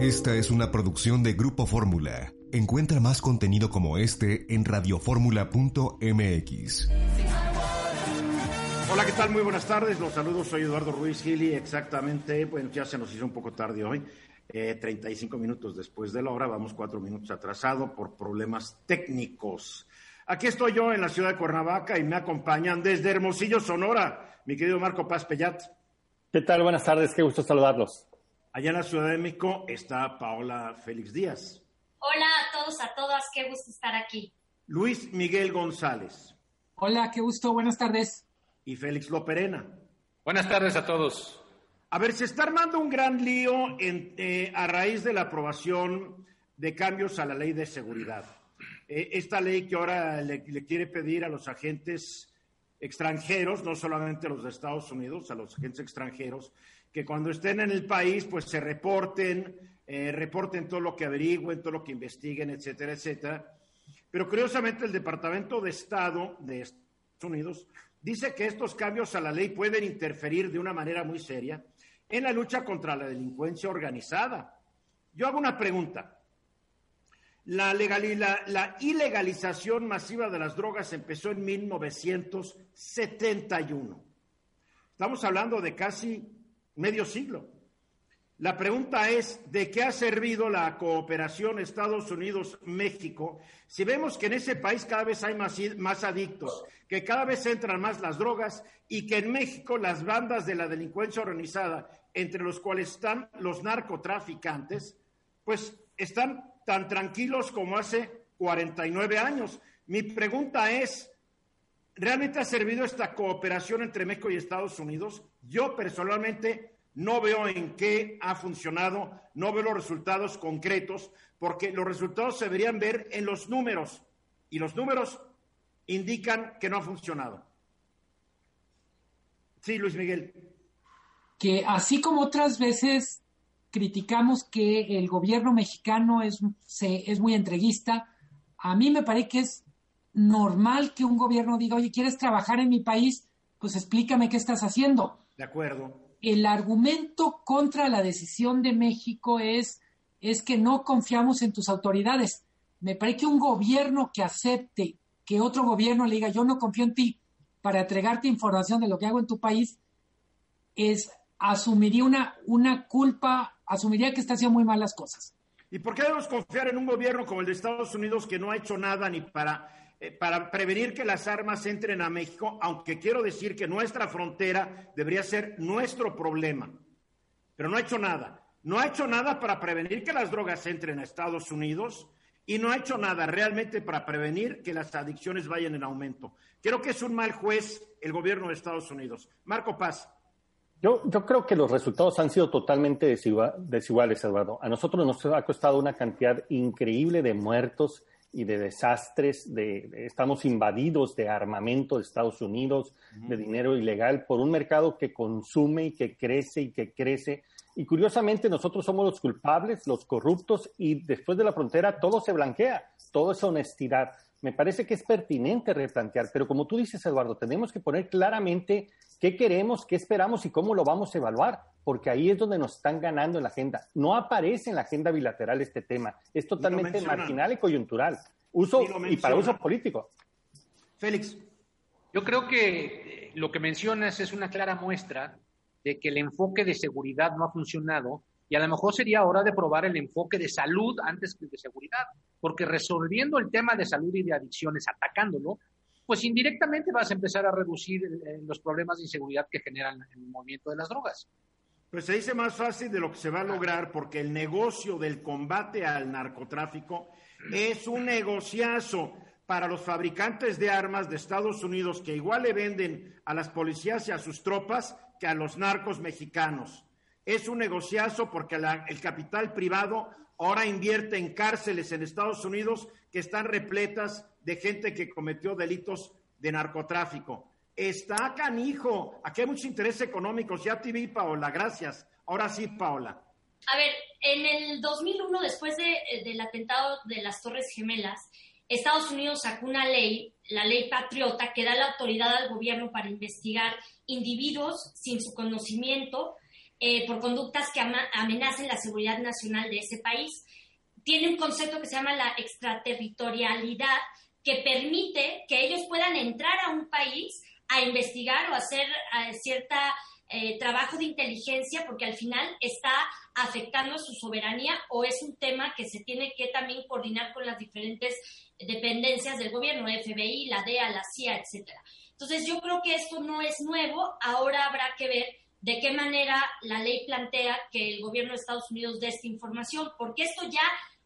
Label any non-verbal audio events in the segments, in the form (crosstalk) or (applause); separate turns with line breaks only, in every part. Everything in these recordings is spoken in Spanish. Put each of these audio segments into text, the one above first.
Esta es una producción de Grupo Fórmula. Encuentra más contenido como este en radioformula.mx.
Hola, ¿qué tal? Muy buenas tardes. Los saludos, soy Eduardo Ruiz Gili. Exactamente, bueno, ya se nos hizo un poco tarde hoy. 35 eh, minutos después de la hora, vamos cuatro minutos atrasado por problemas técnicos. Aquí estoy yo en la ciudad de Cuernavaca y me acompañan desde Hermosillo, Sonora, mi querido Marco Paz Pellat.
¿Qué tal? Buenas tardes, qué gusto saludarlos.
Allá en la Ciudad de México está Paola Félix Díaz.
Hola a todos, a todas, qué gusto estar aquí.
Luis Miguel González.
Hola, qué gusto, buenas tardes.
Y Félix Loperena.
Buenas tardes a todos.
A ver, se está armando un gran lío eh, a raíz de la aprobación de cambios a la ley de seguridad. Eh, esta ley que ahora le, le, quiere pedir a los agentes extranjeros, no solamente a los de Estados Unidos, a los agentes extranjeros, que cuando estén en el país, pues se reporten, eh, reporten todo lo que averigüen, todo lo que investiguen, etcétera, etcétera. Pero curiosamente el Departamento de Estado de Estados Unidos dice que estos cambios a la ley pueden interferir de una manera muy seria en la lucha contra la delincuencia organizada. Yo hago una pregunta. La, la, la, ilegalización masiva de las drogas empezó en 1971. Estamos hablando de casi medio siglo. La pregunta es, ¿de qué ha servido la cooperación Estados Unidos-México si vemos que en ese país cada vez hay más, adictos, que cada vez entran más las drogas y que en México las bandas de la delincuencia organizada, entre los cuales están los narcotraficantes, pues están tan tranquilos como hace 49 años? Mi pregunta es, ¿realmente ha servido esta cooperación entre México y Estados Unidos? Yo personalmente no veo en qué ha funcionado, no veo los resultados concretos, porque los resultados se deberían ver en los números y los números indican que no ha funcionado. Sí, Luis Miguel.
Que así como otras veces criticamos que el gobierno mexicano es, es muy entreguista, a mí me parece que es normal que un gobierno diga, oye, ¿quieres trabajar en mi país? Pues explícame qué estás haciendo.
De acuerdo.
El argumento contra la decisión de México es, es que no confiamos en tus autoridades. Me parece que un gobierno que acepte que otro gobierno le diga yo no confío en ti para entregarte información de lo que hago en tu país, es asumiría una, una culpa, asumiría que está haciendo muy mal las cosas.
¿Y por qué debemos confiar en un gobierno como el de Estados Unidos que no ha hecho nada ni para eh, para prevenir que las armas entren a México, aunque quiero decir que nuestra frontera debería ser nuestro problema. Pero no ha hecho nada. No ha hecho nada para prevenir que las drogas entren a Estados Unidos y no ha hecho nada realmente para prevenir que las adicciones vayan en aumento. Creo que es un mal juez el gobierno de Estados Unidos. Marco Paz.
Yo, creo que los resultados han sido totalmente desiguales, Eduardo. A nosotros nos ha costado una cantidad increíble de muertos y de desastres, de, estamos invadidos de armamento de Estados Unidos, de dinero ilegal, por un mercado que consume y que crece y que crece. Y curiosamente nosotros somos los culpables, los corruptos, y después de la frontera todo se blanquea, todo es honestidad. Me parece que es pertinente replantear, pero como tú dices, Eduardo, tenemos que poner claramente qué queremos, qué esperamos y cómo lo vamos a evaluar porque ahí es donde nos están ganando en la agenda. No aparece en la agenda bilateral este tema, es totalmente marginal y coyuntural, uso y para uso político.
Félix.
Yo creo que eh, lo que mencionas es una clara muestra de que el enfoque de seguridad no ha funcionado y a lo mejor sería hora de probar el enfoque de salud antes que de seguridad, porque resolviendo el tema de salud y de adicciones, atacándolo, pues indirectamente vas a empezar a reducir eh, los problemas de inseguridad que generan el movimiento de las drogas.
Pues se dice más fácil de lo que se va a lograr porque el negocio del combate al narcotráfico es un negociazo para los fabricantes de armas de Estados Unidos que igual le venden a las policías y a sus tropas que a los narcos mexicanos. Es un negociazo porque el capital privado ahora invierte en cárceles en Estados Unidos que están repletas de gente que cometió delitos de narcotráfico. Está canijo. Aquí hay muchos intereses económicos. Ya te vi, Paola. Gracias. Ahora sí, Paola.
A ver, en el 2001, después de, eh, del atentado de las Torres Gemelas, Estados Unidos sacó una ley, la ley Patriota, que da la autoridad al gobierno para investigar individuos sin su conocimiento eh, por conductas que amenacen la seguridad nacional de ese país. Tiene un concepto que se llama la extraterritorialidad, que permite que ellos puedan entrar a un país a investigar o hacer cierto cierta eh, trabajo de inteligencia, porque al final está afectando a su soberanía o es un tema que se tiene que también coordinar con las diferentes dependencias del gobierno, FBI, la DEA, la CIA, etcétera. Entonces yo creo que esto no es nuevo, ahora habrá que ver de qué manera la ley plantea que el gobierno de Estados Unidos dé esta información, porque esto ya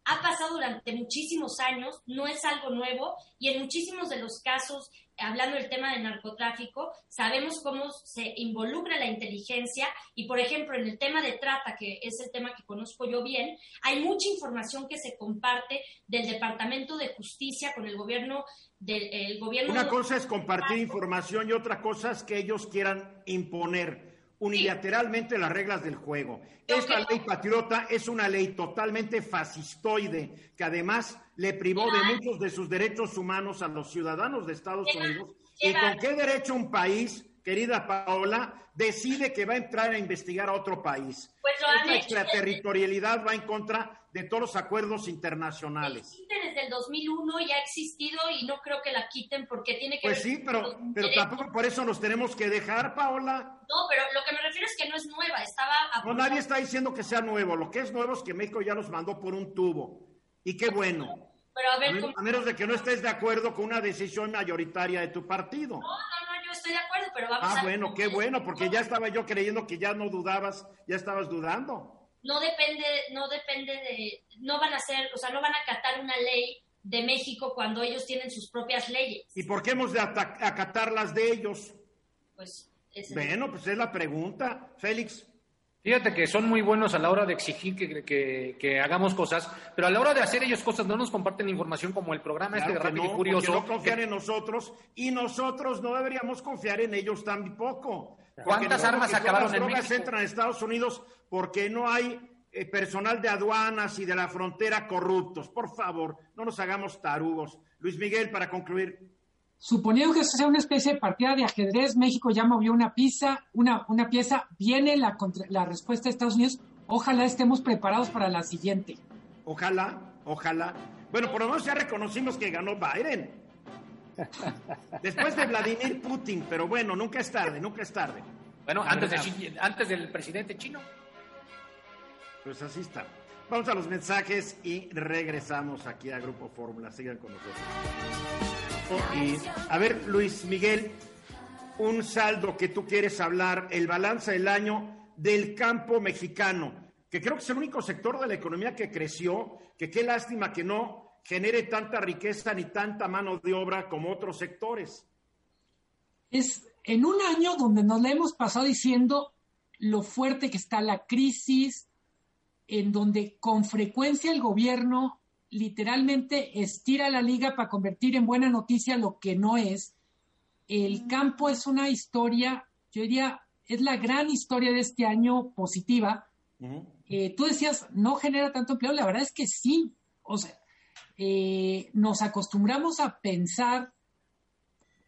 ha pasado durante muchísimos años, no es algo nuevo y en muchísimos de los casos, hablando del tema del narcotráfico, sabemos cómo se involucra la inteligencia y, por ejemplo, en el tema de trata, que es el tema que conozco yo bien, hay mucha información que se comparte del Departamento de Justicia con el gobierno del gobierno.
Una cosa es compartir información y otra cosa es que ellos quieran imponer unilateralmente las reglas del juego. Esta ley patriota es una ley totalmente fascistoide que además le privó de muchos de sus derechos humanos a los ciudadanos de Estados Unidos. ¿Y con qué derecho un país, querida Paola, decide que va a entrar a investigar a otro país?
Pues
Esta extraterritorialidad va en contra de todos los acuerdos internacionales.
Existe desde el 2001 y ha existido y no creo que la quiten porque tiene que
Pues sí, pero, pero tampoco por eso nos tenemos que dejar, Paola.
No, pero lo que me refiero es que no es nueva, estaba...
No, nadie está diciendo que sea nuevo, lo que es nuevo es que México ya nos mandó por un tubo. Y qué bueno.
Pero a, ver,
a, menos de que no estés de acuerdo con una decisión mayoritaria de tu partido.
No, no, estoy de acuerdo, pero vamos
ah, a... Ah, bueno, qué bueno, porque ya estaba yo creyendo que ya no dudabas, ya estabas dudando
no depende, no depende de, no van a hacer, o sea, no van a acatar una ley de México cuando ellos tienen sus propias leyes.
¿Y por qué hemos de acatar las de ellos?
Pues
bueno, pues es la pregunta, Félix.
Fíjate que son muy buenos a la hora de exigir que, que, hagamos cosas, pero a la hora de hacer ellos cosas no nos comparten información como el programa este de Rápido y Curioso.
No confían en nosotros y nosotros no deberíamos confiar en ellos tampoco.
¿Cuántas armas acabaron
las
en México?
entran a Estados Unidos porque no hay eh, personal de aduanas y de la frontera corruptos. Por favor, no nos hagamos tarugos. Luis Miguel, para concluir.
Suponiendo que eso sea una especie de partida de ajedrez, México ya movió una pieza, una, una pieza, viene la, la respuesta de Estados Unidos. Ojalá estemos preparados para la siguiente.
Ojalá, ojalá. Bueno, por lo menos ya reconocimos que ganó Biden. Después de Vladimir Putin, pero bueno, nunca es tarde, nunca es tarde.
Bueno, antes, de, antes del presidente chino.
Pues así está. Vamos a los mensajes y regresamos aquí a Grupo Fórmula. Sigan con nosotros. Y, a ver, Luis Miguel, un saldo que tú quieres hablar, el balance del año del campo mexicano, que creo que es el único sector de la economía que creció, que qué lástima que no genere tanta riqueza ni tanta mano de obra como otros sectores.
Es en un año donde nos le hemos pasado diciendo lo fuerte que está la crisis, en donde con frecuencia el gobierno literalmente estira la liga para convertir en buena noticia lo que no es. El campo es una historia, yo diría, es la gran historia de este año positiva. Eh, tú decías, no genera tanto empleo, la verdad es que sí. O sea, eh, nos acostumbramos a pensar,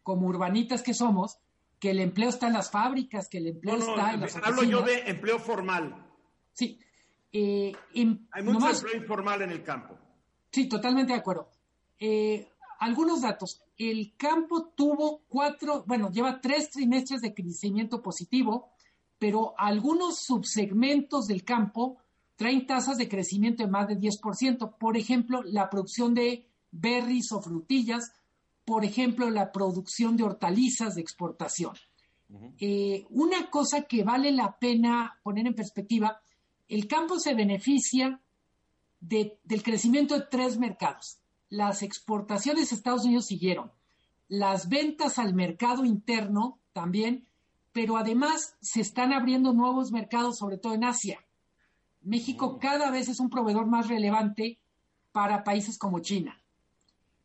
como urbanitas que somos, que el empleo está en las fábricas, que el empleo está en las
Hablo yo de empleo formal.
Sí.
Eh, Hay mucho empleo informal en el campo.
Sí, totalmente de acuerdo. Eh, algunos datos. El campo tuvo cuatro, bueno, lleva tres trimestres de crecimiento positivo, pero algunos subsegmentos del campo traen tasas de crecimiento de más de 10%. Por ejemplo, la producción de berries o frutillas, por ejemplo, la producción de hortalizas de exportación. Eh, una cosa que vale la pena poner en perspectiva el campo se beneficia del crecimiento de tres mercados. Las exportaciones a Estados Unidos siguieron, las ventas al mercado interno también, pero además se están abriendo nuevos mercados, sobre todo en Asia. México
Mm.
cada vez es un proveedor más relevante para países como China.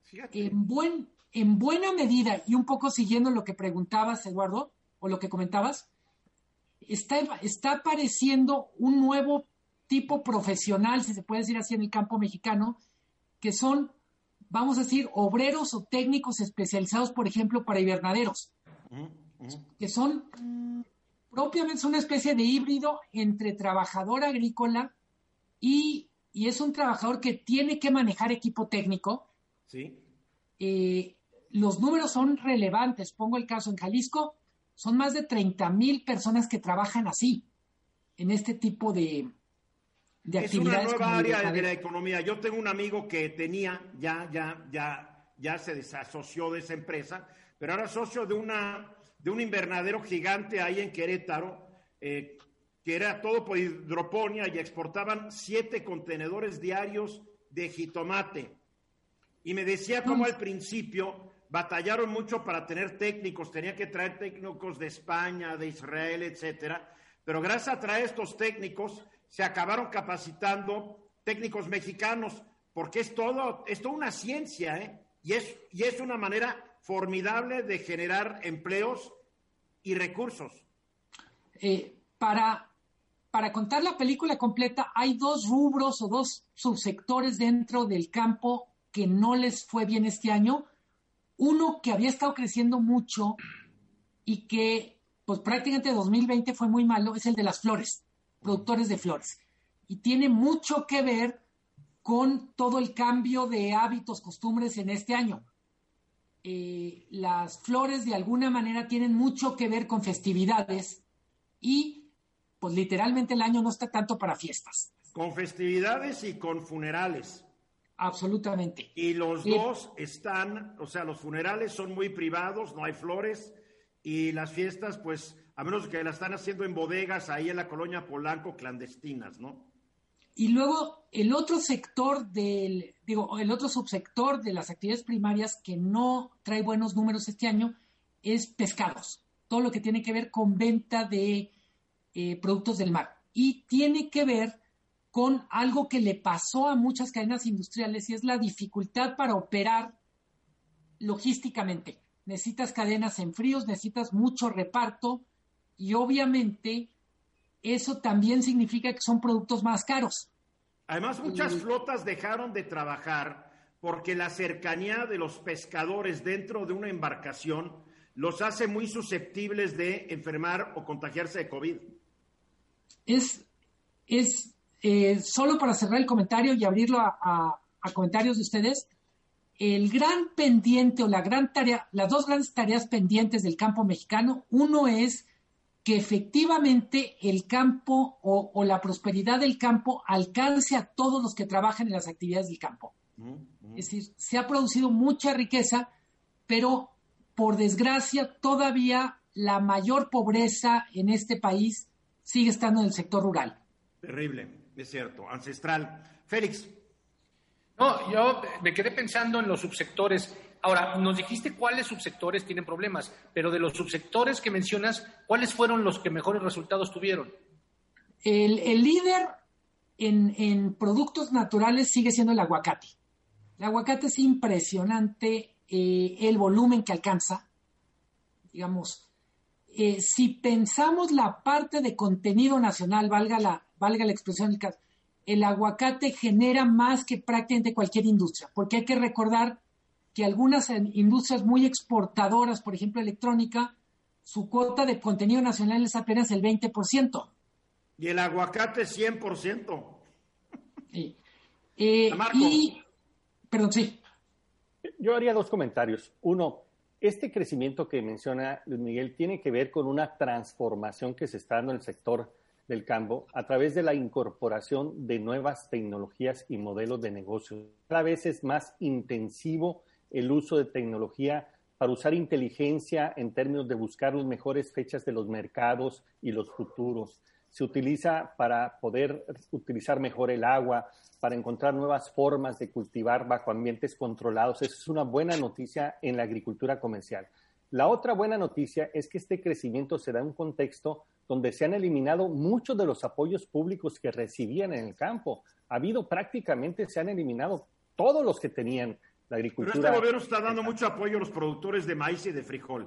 Fíjate.
En, buen, en buena medida, y un poco siguiendo lo que preguntabas, Eduardo, o lo que comentabas, está, está apareciendo un nuevo tipo profesional, si se puede decir así, en el campo mexicano, que son, vamos a decir, obreros o técnicos especializados, por ejemplo, para invernaderos,
Ujú, ujú.
que son propiamente una especie de híbrido entre trabajador agrícola y, y es un trabajador que tiene que manejar equipo técnico,
Sí.
eh, los números son relevantes. Pongo el caso en Jalisco, son más de 30 mil personas que trabajan así, en este tipo de, de
Es una
actividades.
nueva área de la economía. Yo tengo un amigo que tenía, ya, ya, ya, ya se desasoció de esa empresa, pero ahora socio de una, de un invernadero gigante ahí en Querétaro, eh, que era todo por hidroponía y exportaban siete contenedores diarios de jitomate. Y me decía cómo al principio batallaron mucho para tener técnicos, tenía que traer técnicos de España, de Israel, etcétera. Pero gracias a traer estos técnicos, se acabaron capacitando técnicos mexicanos, porque es todo, es toda una ciencia, ¿eh? Y es, y es una manera formidable de generar empleos y recursos.
Eh, para, para contar la película completa, hay dos rubros o dos subsectores dentro del campo que no les fue bien este año. Uno que había estado creciendo mucho y que pues prácticamente 2020 fue muy malo, es el de las flores, productores de flores. Y tiene mucho que ver con todo el cambio de hábitos, costumbres en este año. Eh, las flores de alguna manera tienen mucho que ver con festividades y pues literalmente el año no está tanto para fiestas.
Con festividades y con funerales.
Absolutamente.
Y los
Sí.
dos están, o sea, los funerales son muy privados, no hay flores, y las fiestas, pues, a menos que las están haciendo en bodegas ahí en la colonia Polanco, clandestinas, ¿no?
Y luego el otro sector del, digo, el otro subsector de las actividades primarias que no trae buenos números este año es pescados. Todo lo que tiene que ver con venta de eh, productos del mar. Y tiene que ver con algo que le pasó a muchas cadenas industriales y es la dificultad para operar logísticamente. Necesitas cadenas en fríos, necesitas mucho reparto y obviamente eso también significa que son productos más caros.
Además, muchas flotas dejaron de trabajar porque la cercanía de los pescadores dentro de una embarcación los hace muy susceptibles de enfermar o contagiarse de COVID.
Es, es eh, solo para cerrar el comentario y abrirlo a, a- a comentarios de ustedes, el gran pendiente o la gran tarea, las dos grandes tareas pendientes del campo mexicano, uno es que efectivamente el campo o, o la prosperidad del campo alcance a todos los que trabajan en las actividades del campo. Es decir, se ha producido mucha riqueza, pero por desgracia todavía la mayor pobreza en este país sigue estando en el sector rural.
Terrible, es cierto, ancestral. Félix,
No, yo me quedé pensando en los subsectores. Ahora, nos dijiste cuáles subsectores tienen problemas, pero de los subsectores que mencionas, ¿cuáles fueron los que mejores resultados tuvieron?
El, líder en, en productos naturales sigue siendo el aguacate. El aguacate es impresionante eh, el volumen que alcanza. Digamos, eh, si pensamos la parte de contenido nacional, valga la, valga la expresión del caso, el aguacate genera más que prácticamente cualquier industria, porque hay que recordar que algunas eh, industrias muy exportadoras, por ejemplo electrónica, su cuota de contenido nacional es apenas el 20%.
y el aguacate 100%.
Sí. Eh,
Marco.
y, perdón, sí.
Yo haría dos comentarios. Uno, este crecimiento que menciona Luis Miguel tiene que ver con una transformación que se está dando en el sector del campo a través de la incorporación de nuevas tecnologías y modelos de negocio. Cada vez es más intensivo el uso de tecnología para usar inteligencia en términos de buscar las mejores fechas de los mercados y los futuros. Se utiliza para poder utilizar mejor el agua, para encontrar nuevas formas de cultivar bajo ambientes controlados. Eso es una buena noticia en la agricultura comercial. La otra buena noticia es que este crecimiento se da en un contexto donde se han eliminado muchos de los apoyos públicos que recibían en el campo. Ha habido prácticamente, se han eliminado todos los que tenían la agricultura.
Pero este gobierno está dando mucho apoyo a los productores de maíz y de frijol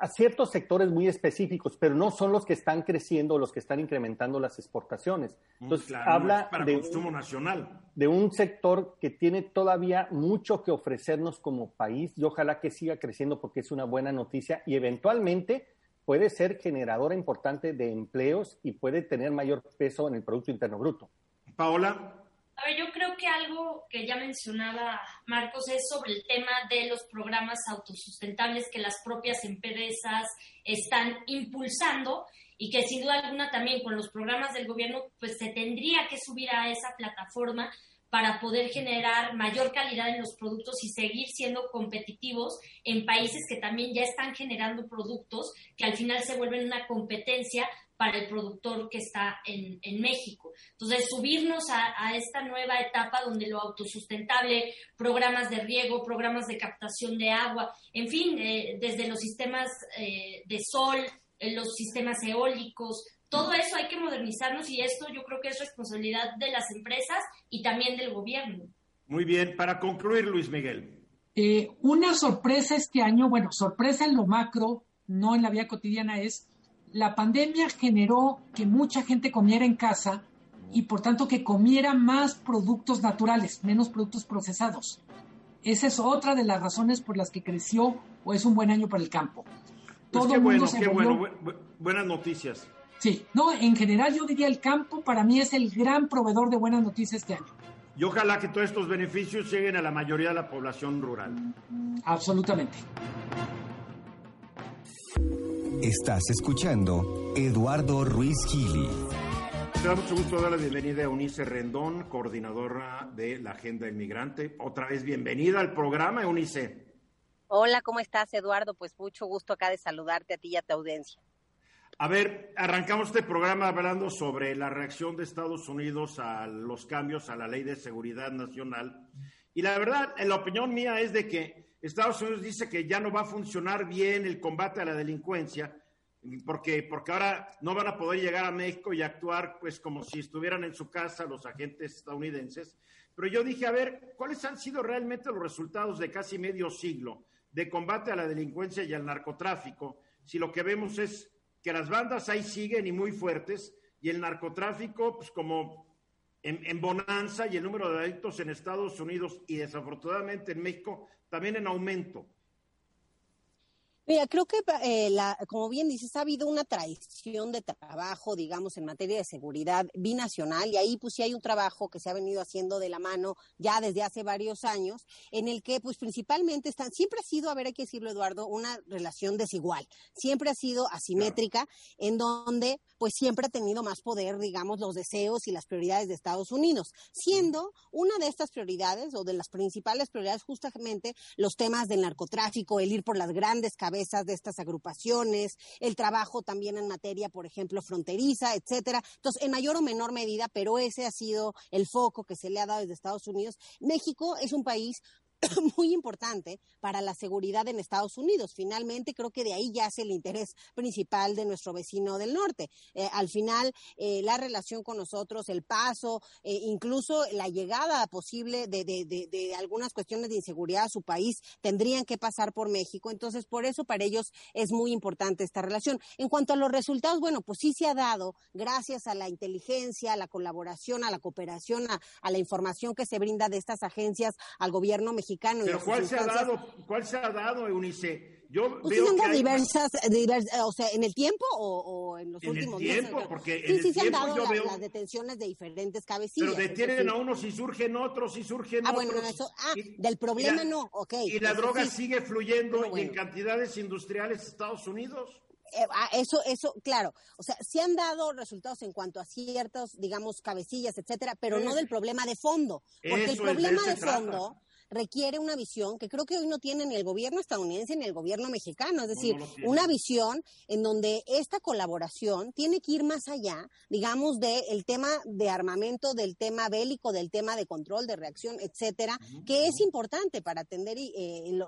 a ciertos sectores muy específicos, pero no son los que están creciendo, los que están incrementando las exportaciones.
Mm, Entonces, habla de, consumo nacional.
de un sector que tiene todavía mucho que ofrecernos como país y ojalá que siga creciendo porque es una buena noticia y eventualmente puede ser generadora importante de empleos y puede tener mayor peso en el Producto Interno Bruto.
Paola.
A ver, yo creo que algo que ya mencionaba Marcos es sobre el tema de los programas autosustentables que las propias empresas están impulsando y que sin duda alguna también con los programas del gobierno pues se tendría que subir a esa plataforma para poder generar mayor calidad en los productos y seguir siendo competitivos en países que también ya están generando productos que al final se vuelven una competencia para el productor que está en, en México. Entonces, subirnos a, esta nueva etapa donde lo autosustentable, programas de riego, programas de captación de agua, en fin, eh, desde los sistemas eh, de sol, eh, los sistemas eólicos, todo eso hay que modernizarnos y esto yo creo que es responsabilidad de las empresas y también del gobierno.
Muy bien, para concluir, Luis Miguel.
una sorpresa este año, bueno, sorpresa en lo macro, no en la vida cotidiana, es la pandemia generó que mucha gente comiera en casa y por tanto que comiera más productos naturales, menos productos procesados. Esa es otra de las razones por las que creció o es un buen año para el campo.
Pues Todo qué bueno, qué bueno, buenas noticias.
Sí, no, en general yo diría el campo para mí es el gran proveedor de buenas noticias este año.
Y ojalá que todos estos beneficios lleguen a la mayoría de la población rural.
Absolutamente.
Estás escuchando Eduardo Ruiz Gili.
Me da mucho gusto dar la bienvenida a Eunice Rendón, coordinadora de la Agenda Inmigrante. Otra vez bienvenida al programa, Eunice.
Hola, ¿cómo estás, Eduardo? Pues mucho gusto acá de saludarte a ti y a tu audiencia.
A ver, arrancamos este programa hablando sobre la reacción de Estados Unidos a los cambios a la Ley de Seguridad Nacional. Y la verdad, la opinión mía es de que Estados Unidos dice que ya no va a funcionar bien el combate a la delincuencia, porque, porque ahora no van a poder llegar a México y actuar pues como si estuvieran en su casa los agentes estadounidenses. Pero yo dije, a ver, ¿cuáles han sido realmente los resultados de casi medio siglo de combate a la delincuencia y al narcotráfico? Si lo que vemos es que las bandas ahí siguen y muy fuertes, y el narcotráfico, pues como en, bonanza y el número de adictos en Estados Unidos y desafortunadamente en México también en aumento.
Mira, creo que, eh, la, como bien dices, ha habido una traición de trabajo, digamos, en materia de seguridad binacional, y ahí pues sí hay un trabajo que se ha venido haciendo de la mano ya desde hace varios años, en el que pues principalmente están, siempre ha sido, a ver, hay que decirlo, Eduardo, una relación desigual, siempre ha sido asimétrica, en donde pues siempre ha tenido más poder, digamos, los deseos y las prioridades de Estados Unidos, siendo una de estas prioridades o de las principales prioridades justamente los temas del narcotráfico, el ir por las grandes cabezas de estas agrupaciones, el trabajo también en materia, por ejemplo, fronteriza, etcétera. Entonces, en mayor o menor medida, pero ese ha sido el foco que se le ha dado desde Estados Unidos. México es un país (coughs) muy importante para la seguridad en Estados Unidos. Finalmente, creo que de ahí ya yace el interés principal de nuestro vecino del norte. Eh, al final, eh, la relación con nosotros, el paso, eh, incluso la llegada posible de, de, de, algunas cuestiones de inseguridad a su país, tendrían que pasar por México. Entonces, por eso para ellos es muy importante esta relación. En cuanto a los resultados, bueno, pues sí se ha dado gracias a la inteligencia, a la colaboración, a la cooperación, a la información que se brinda de estas agencias al gobierno mexicano
pero ¿cuál se, ha dado, ¿cuál se ha dado, Eunice? Yo
pues veo que diversas, o sea, en el tiempo o, en los últimos
el tiempo, porque
sí,
en
sí
el
se han
dado
la, las detenciones de diferentes cabecillas.
Pero detienen a unos y surgen otros y surgen
ah,
otros.
Bueno, eso, ah, del problema no, ok.
Y la droga sigue fluyendo en cantidades industriales a Estados Unidos.
Eh, ah, eso, eso, claro, o sea, se han dado resultados en cuanto a ciertos, digamos, cabecillas, etcétera, pero no del problema de fondo, porque el problema de fondo requiere una visión que creo que hoy no tiene ni el gobierno estadounidense ni el gobierno mexicano, es decir, una visión en donde esta colaboración tiene que ir más allá, digamos, del tema de armamento, del tema bélico, del tema de control, de reacción, etcétera, que es importante para atender eh,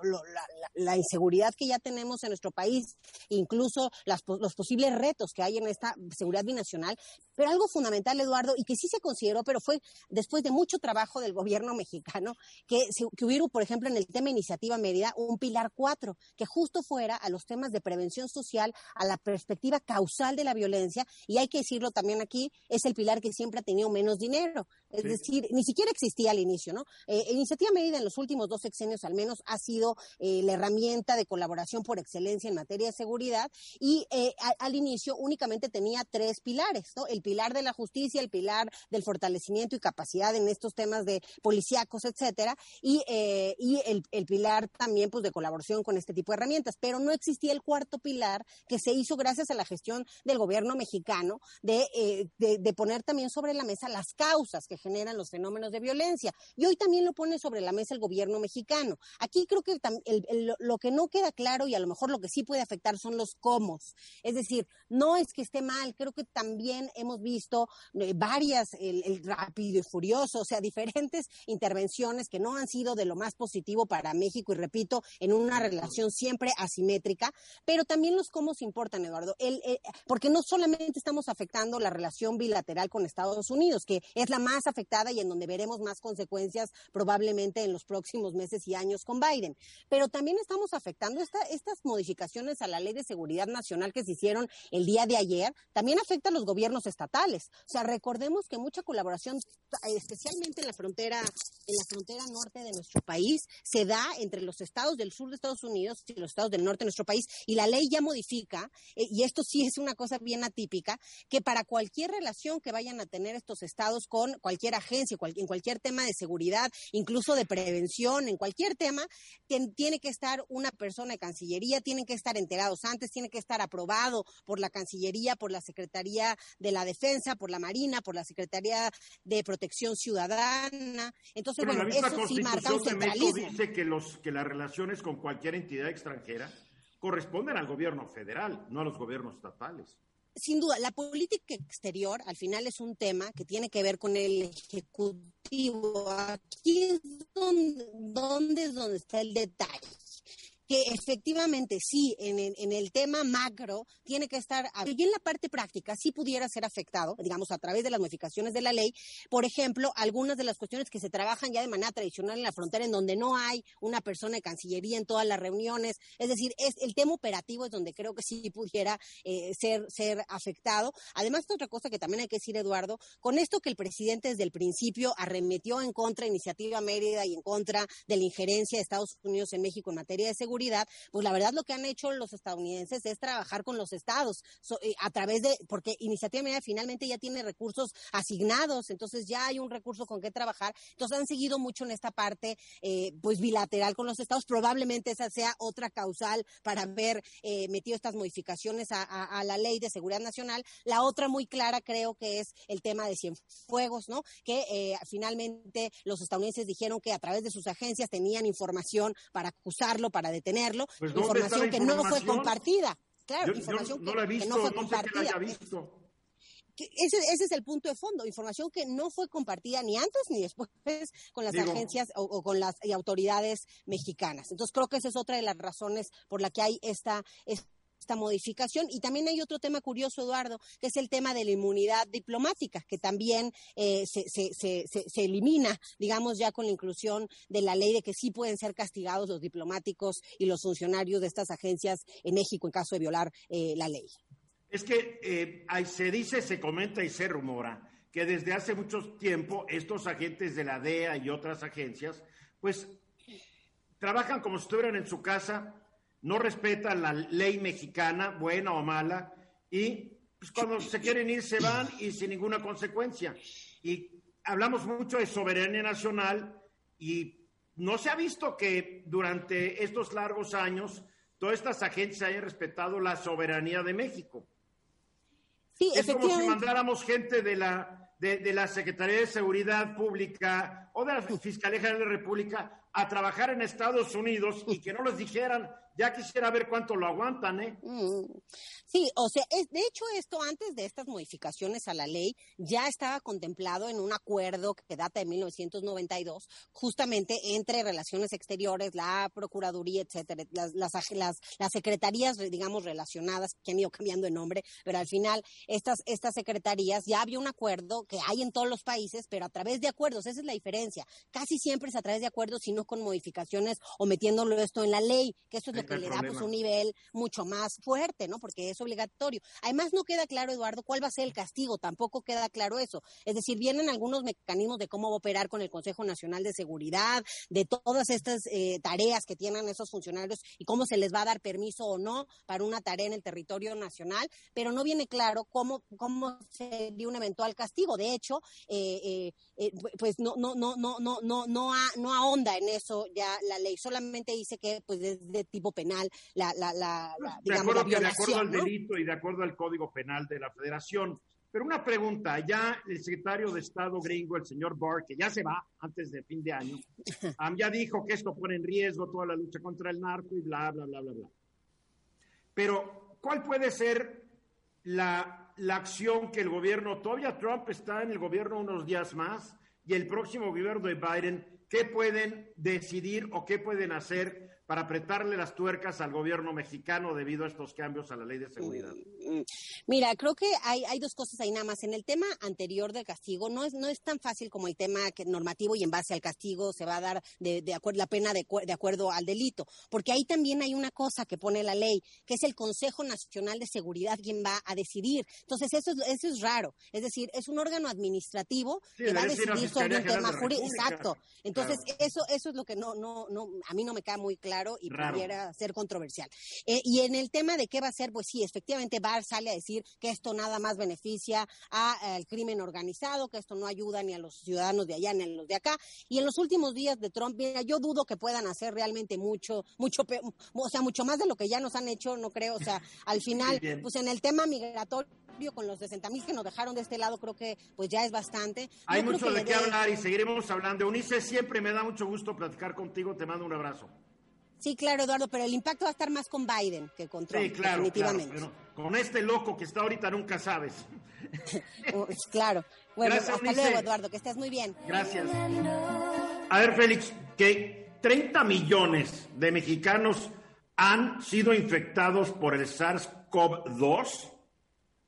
la, inseguridad que ya tenemos en nuestro país, incluso los posibles retos que hay en esta seguridad binacional. Pero algo fundamental, Eduardo, y que sí se consideró, pero fue después de mucho trabajo del gobierno (laughs) mexicano, que, que hubiera, por ejemplo, en el tema Iniciativa Mérida, un pilar cuatro, que justo fuera a los temas de prevención social, a la perspectiva causal de la violencia, y hay que decirlo también aquí, es el pilar que siempre ha tenido menos dinero. Es decir, ni siquiera existía al inicio, ¿no? Eh, Iniciativa Mérida en los últimos dos sexenios al menos ha sido eh, la herramienta de colaboración por excelencia en materia de seguridad y eh, al inicio únicamente tenía tres pilares, ¿no? El pilar de la justicia, el pilar del fortalecimiento y capacidad en estos temas de policíacos, etcétera, y, eh, y el, el, pilar también pues de colaboración con este tipo de herramientas. Pero no existía el cuarto pilar que se hizo gracias a la gestión del gobierno mexicano de, de, de poner también sobre la mesa las causas que generan los fenómenos de violencia. Y hoy también lo pone sobre la mesa el gobierno mexicano. Aquí creo que el, el, lo que no queda claro y a lo mejor lo que sí puede afectar son los cómo. Es decir, no es que esté mal, creo que también hemos visto eh, varias, el, rápido y furioso, o sea, (laughs) diferentes intervenciones que no han sido de lo más positivo para México y repito, en una relación siempre asimétrica, pero también los cómo importan, Eduardo, el, eh, porque no solamente estamos afectando la relación bilateral con Estados Unidos, que es la más afectada y en donde veremos más consecuencias probablemente en los próximos meses y años con Biden, pero también estamos afectando esta, estas modificaciones a la ley de seguridad nacional que se hicieron el día de ayer, también afecta a los gobiernos estatales. O sea, recordemos que mucha colaboración, especialmente en la frontera, en la frontera norte de nuestro país, se da entre los estados del sur de Estados Unidos y los estados del norte de nuestro país, y la ley ya modifica, eh, y esto sí es una cosa bien atípica, que para cualquier relación que vayan a tener estos estados con cualquier agencia, cual, en cualquier tema de seguridad, incluso de prevención, en cualquier tema, tiene que estar una persona de Cancillería, tienen que estar enterados antes, tiene que estar aprobado por la Cancillería, por la Secretaría de la Defensa, por la Marina, por la Secretaría de Protección Ciudadana. Entonces,
Pero
bueno,
la
eso sí marca un centralismo.
dice que, los, que las relaciones con cualquier entidad extranjera corresponden al gobierno federal, no a los gobiernos estatales.
Sin duda, la política exterior al final es un tema que tiene que ver con el ejecutivo. Aquí es donde, es donde está el detalle que efectivamente sí, en el, tema macro tiene que estar, y en la parte práctica sí pudiera ser afectado, digamos, a través de las modificaciones de la ley, por ejemplo, algunas de las cuestiones que se trabajan ya de manera tradicional en la frontera, en donde no hay una persona de Cancillería en todas las reuniones, es decir, es el tema operativo es donde creo que sí pudiera eh, ser, ser afectado. Además, otra cosa que también hay que decir, Eduardo, con esto que el presidente desde el principio arremetió en contra de Iniciativa Mérida y en contra de la injerencia de Estados Unidos en México en materia de seguridad, pues la verdad lo que han hecho los estadounidenses es trabajar con los estados eh, a través de, porque Iniciativa Media finalmente ya tiene recursos asignados, entonces ya hay un recurso con que trabajar, entonces han seguido mucho en esta parte eh, pues bilateral con los estados, probablemente esa sea otra causal para haber eh, metido estas modificaciones a, a, la ley de seguridad nacional. La otra muy clara creo que es el tema de Cienfuegos, ¿no? Que finalmente los estadounidenses dijeron que a través de sus agencias tenían información para acusarlo, para detenerlo tenerlo,
pues
información que no fue compartida. Claro,
yo,
información
yo no
que,
la he visto,
que no fue
no
compartida.
Sé que la haya visto.
Ese, ese, es el punto de fondo, información que no fue compartida ni antes ni después con las
Digo,
agencias o, o, con las autoridades mexicanas. Entonces creo que esa es otra de las razones por la que hay esta, esta esta modificación. Y también hay otro tema curioso, Eduardo, que es el tema de la inmunidad diplomática, que también eh, se, se, se, se, elimina, digamos, ya con la inclusión de la ley de que sí pueden ser castigados los diplomáticos y los funcionarios de estas agencias en México en caso de violar eh, la ley.
Es que eh, se dice, se comenta y se rumora que desde hace mucho tiempo estos agentes de la DEA y otras agencias, pues trabajan como si estuvieran en su casa, no respetan la ley mexicana, buena o mala, y pues cuando se quieren ir se van y sin ninguna consecuencia. Y hablamos mucho de soberanía nacional y no se ha visto que durante estos largos años todas estas agencias hayan respetado la soberanía de México.
Sí,
es como si mandáramos gente de la, de, de, la Secretaría de Seguridad Pública o de la Fiscalía General de la República a trabajar en Estados Unidos y que no les dijeran, ya quisiera ver cuánto lo aguantan, ¿eh?
Mm. Sí, o sea, es, de hecho esto antes de estas modificaciones a la ley ya estaba contemplado en un acuerdo que data de 1992, justamente entre Relaciones Exteriores, la Procuraduría, etcétera, las, las, las, secretarías, digamos, relacionadas, que han ido cambiando de nombre, pero al final estas, estas secretarías ya había un acuerdo que hay en todos los países, pero a través de acuerdos, esa es la diferencia. Casi siempre es a través de acuerdos, sino con modificaciones o metiéndolo esto en la ley, que eso es lo que le da pues, un nivel mucho más fuerte, ¿no? Porque es obligatorio. Además, no queda claro, Eduardo, cuál va a ser el castigo, tampoco queda claro eso. Es decir, vienen algunos mecanismos de cómo operar con el Consejo Nacional de Seguridad, de todas estas eh, tareas que tienen esos funcionarios y cómo se les va a dar permiso o no para una tarea en el territorio nacional, pero no viene claro cómo, cómo sería un eventual castigo. De hecho, eh, eh, pues no, no, no, no, no, no, no, no ahonda en eso ya la ley, solamente dice que pues es de tipo penal la, la, la,
de acuerdo, De acuerdo al delito y de acuerdo al Código Penal de la Federación. Pero una pregunta, ya el secretario de Estado gringo, el señor Barr, que ya se va antes de fin de año, (laughs) ya dijo que esto pone en riesgo toda la lucha contra el narco y bla, bla, bla, bla, bla. Pero, ¿cuál puede ser la, la acción que el gobierno, todavía Trump está en el gobierno unos días más, y el próximo gobierno de Biden, ¿qué pueden decidir o qué pueden hacer para apretarle las tuercas al gobierno mexicano debido a estos cambios a la ley de seguridad? Mm,
mm. Mira, creo que hay, hay dos cosas ahí nada más. En el tema anterior del castigo, no es, no es tan fácil como el tema que, normativo y en base al castigo se va a dar de, de acuerdo, la pena de, de, acuerdo al delito, porque ahí también hay una cosa que pone la ley, que es el Consejo Nacional de Seguridad quien va a decidir. Entonces, eso es, eso es raro. Es decir, es un órgano administrativo que va a decidir sobre un tema jurídico. Exacto. Entonces, eso, eso es lo que no, no, no, a mí no me queda muy claro y pudiera ser controversial. Eh, y en el tema de qué va a ser, pues sí, efectivamente Barr sale a decir que esto nada más beneficia al crimen organizado, que esto no ayuda ni a los ciudadanos de allá ni a los de acá. Y en los últimos días de Trump, mira, yo dudo que puedan hacer realmente mucho, mucho, o sea, mucho más de lo que ya nos han hecho, no creo. O sea, (laughs) al final, pues en el tema migratorio con los 60 mil que nos dejaron de este lado, creo que pues ya es bastante.
Hay mucho de qué hablar y seguiremos hablando. Eunice, siempre me da mucho gusto platicar contigo. Te mando un abrazo.
Sí, claro, Eduardo, pero el impacto va a estar más con Biden que con Trump, sí, claro, definitivamente.
con este loco que está ahorita nunca sabes. (laughs)
Oh, claro. Bueno, hasta luego, Eduardo, que estés muy bien.
Gracias. A ver, Félix, que 30 millones de mexicanos han sido infectados por el SARS-CoV-2.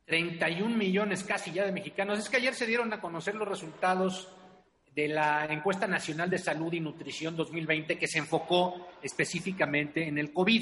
31 millones casi ya de mexicanos. Es que ayer se dieron a conocer los resultados de la encuesta nacional de salud y nutrición 2020 que se enfocó específicamente en el COVID.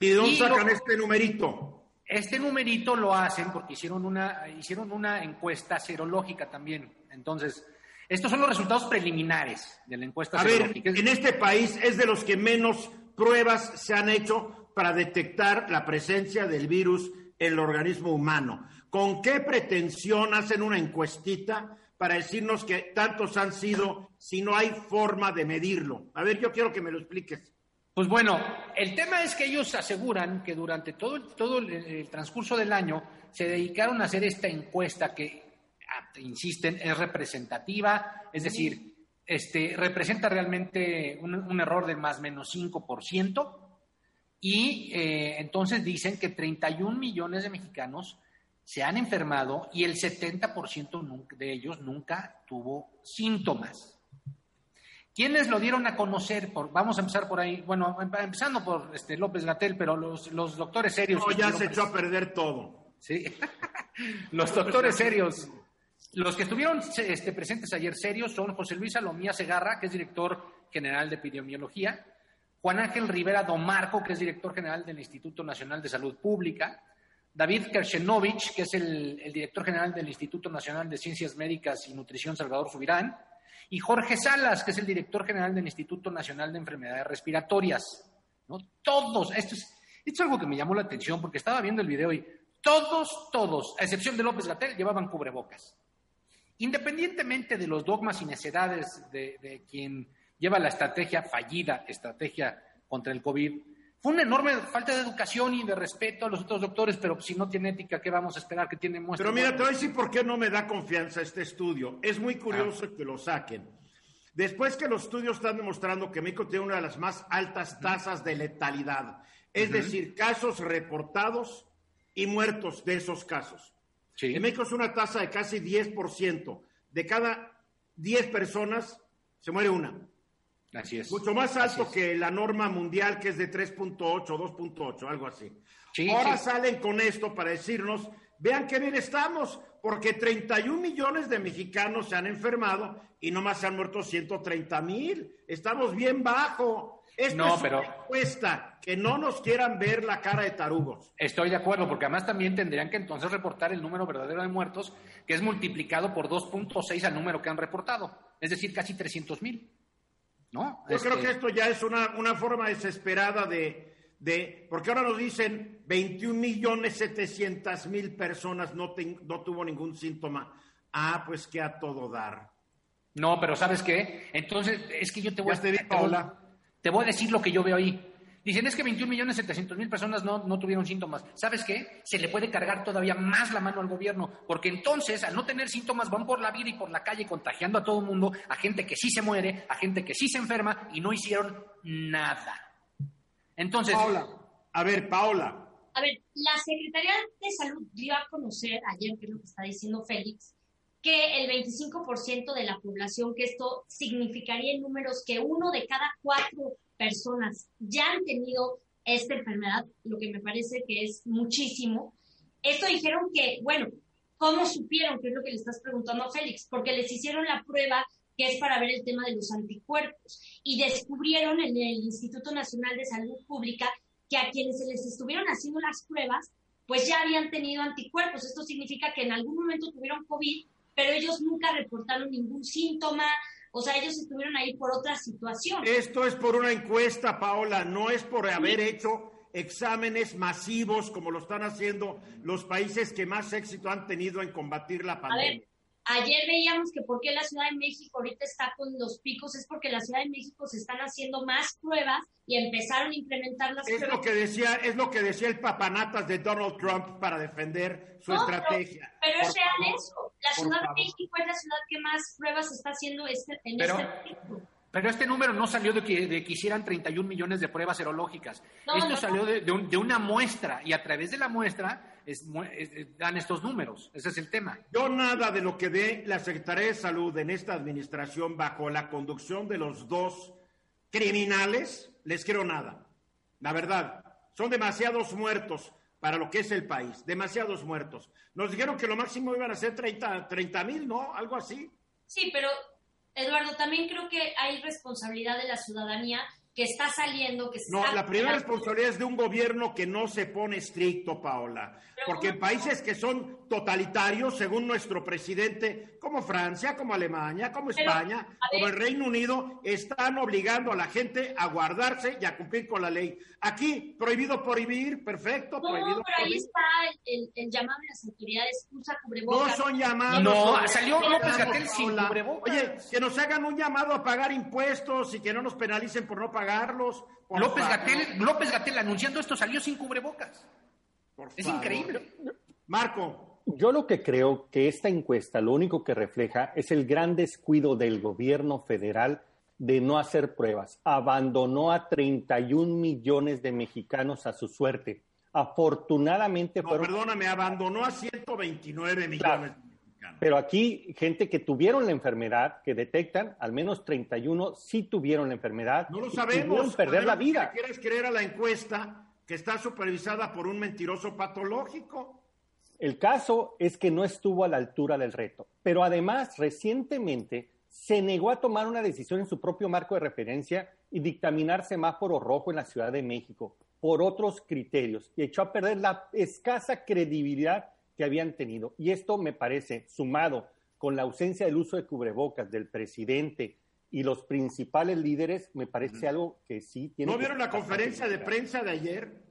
¿Y de dónde sacan este numerito?
Este numerito lo hacen porque hicieron una, hicieron una encuesta serológica también. Entonces, estos son los resultados preliminares de la encuesta
A serológica. Ver, en este país es de los que menos pruebas se han hecho para detectar la presencia del virus en el organismo humano. ¿Con qué pretensión hacen una encuestita para decirnos que tantos han sido si no hay forma de medirlo? A ver, yo quiero que me lo expliques.
Pues bueno, el tema es que ellos aseguran que durante todo, todo el, transcurso del año se dedicaron a hacer esta encuesta que, ah, insisten, es representativa, es decir, este, representa realmente un, error de más menos 5%, y eh, entonces dicen que 31 millones de mexicanos se han enfermado y el 70% de ellos nunca tuvo síntomas. ¿Quiénes lo dieron a conocer? Por, vamos a empezar por ahí. Bueno, em, empezando por este López Gatel, pero los, los doctores serios.
No, ya se echó a perder todo.
Sí. (laughs) los doctores serios. Los que estuvieron este, presentes ayer serios son José Luis Salomía Segarra, que es director general de epidemiología, Juan Ángel Rivera Domarco, que es director general del Instituto Nacional de Salud Pública, David Kershenovich, que es el, director general del Instituto Nacional de Ciencias Médicas y Nutrición Salvador Subirán, y Jorge Salas, que es el director general del Instituto Nacional de Enfermedades Respiratorias. Todos, esto es, esto es algo que me llamó la atención porque estaba viendo el video y todos, todos, a excepción de López Gatel, llevaban cubrebocas. Independientemente de los dogmas y necedades de, de quien lleva la estrategia fallida, estrategia contra el COVID, fue una enorme falta de educación y de respeto a los otros doctores, pero si no tiene ética, ¿qué vamos a esperar que tiene muestra?
Pero mira, te voy a decir por qué no me da confianza este estudio. Es muy curioso ah. que lo saquen. Después que los estudios están demostrando que México tiene una de las más altas tasas de letalidad, es decir, casos reportados y muertos de esos casos. En México es una tasa de casi 10%. De cada 10 personas se muere una.
Así es.
Mucho más alto que la norma mundial que es de 3.8, 2.8, algo así. Ahora salen con esto para decirnos, vean qué bien estamos, porque 31 millones de mexicanos se han enfermado y nomás se han muerto 130 mil. Estamos bien bajo. Esto no, es pero cuesta que no nos quieran ver la cara de tarugos.
Estoy de acuerdo, porque además también tendrían que entonces reportar el número verdadero de muertos, que es multiplicado por 2.6 al número que han reportado, es decir, casi 300 mil. ¿No?
Yo creo este que esto ya es una, una forma desesperada de, de, porque ahora nos dicen 21 millones 700 mil personas no, no tuvo ningún síntoma. Ah, pues que a todo dar.
No, pero ¿sabes qué? Entonces, es que yo te voy, a,
te,
te voy a decir lo que yo veo ahí. Dicen, es que 21 millones 700 mil personas no, no, tuvieron síntomas. ¿Sabes qué? Se le puede cargar todavía más la mano al gobierno, porque entonces, al no tener síntomas, van por la vida y por la calle contagiando a todo el mundo, a gente que sí se muere, a gente que sí se enferma y no hicieron nada. Entonces.
Paola, a ver, Paola.
A ver, la Secretaría de Salud dio a conocer ayer, que es lo que está diciendo Félix, que el 25% de la población, que esto significaría en números que uno de cada cuatro personas ya han tenido esta enfermedad, lo que me parece que es muchísimo. Esto dijeron que, bueno, ¿cómo supieron? Que es lo que le estás preguntando a Félix, porque les hicieron la prueba que es para ver el tema de los anticuerpos. Y descubrieron en el Instituto Nacional de Salud Pública que a quienes se les estuvieron haciendo las pruebas, pues ya habían tenido anticuerpos. Esto significa que en algún momento tuvieron COVID, pero ellos nunca reportaron ningún síntoma, o sea, ellos estuvieron ahí por otra situación.
Esto es por una encuesta, Paola, no es por haber hecho exámenes masivos como lo están haciendo los países que más éxito han tenido en combatir la pandemia.
Ayer veíamos que por qué la Ciudad de México ahorita está con los picos es porque la Ciudad de México se están haciendo más pruebas y empezaron a implementar las
es
pruebas.
Lo que decía, es lo que decía el papanatas de Donald Trump para defender su estrategia.
Pero, es real eso. La Ciudad de México es la ciudad que más pruebas está haciendo este, en este pico.
Pero este número no salió de que, de que hicieran 31 millones de pruebas serológicas. Esto salió de, de, una muestra y a través de la muestra dan estos números. Ese es el tema.
Yo nada de lo que dé la Secretaría de Salud en esta administración bajo la conducción de los dos criminales, les quiero nada. La verdad, son demasiados muertos para lo que es el país, demasiados muertos. Nos dijeron que lo máximo iban a ser 30 mil, ¿no? Algo así.
Sí, pero Eduardo, también creo que hay responsabilidad de la ciudadanía que está saliendo, que
No, la primera responsabilidad es de un gobierno que no se pone estricto, Paola. Porque en países que son totalitarios, según nuestro presidente, como Francia, como Alemania, como España, como el Reino Unido, están obligando a la gente a guardarse y a cumplir con la ley. Aquí, prohibido prohibir, perfecto, prohibido
pero ahí está el, llamado de las autoridades, usa cubrebocas.
No son llamados.
No, salió López Gatel sin cubrebocas.
Oye, que nos hagan un llamado a pagar impuestos y que no nos penalicen por no pagarlos.
López Gatel, López Gatel anunciando esto salió sin cubrebocas es increíble.
Marco.
Yo lo que creo que esta encuesta lo único que refleja es el gran descuido del gobierno federal de no hacer pruebas. Abandonó a 31 millones de mexicanos a su suerte. Afortunadamente
no, Perdóname, abandonó a 129 millones de mexicanos.
Pero aquí, gente que tuvieron la enfermedad, que detectan, al menos 31 sí tuvieron la enfermedad.
No lo sabemos.
perder la vida.
¿Quieres creer a la encuesta? que está supervisada por un mentiroso patológico.
El caso es que no estuvo a la altura del reto, pero además recientemente se negó a tomar una decisión en su propio marco de referencia y dictaminar semáforo rojo en la Ciudad de México por otros criterios y echó a perder la escasa credibilidad que habían tenido. Y esto me parece, sumado con la ausencia del uso de cubrebocas del presidente y los principales líderes, me parece algo que sí tiene.
¿No vieron la conferencia de prensa de ayer?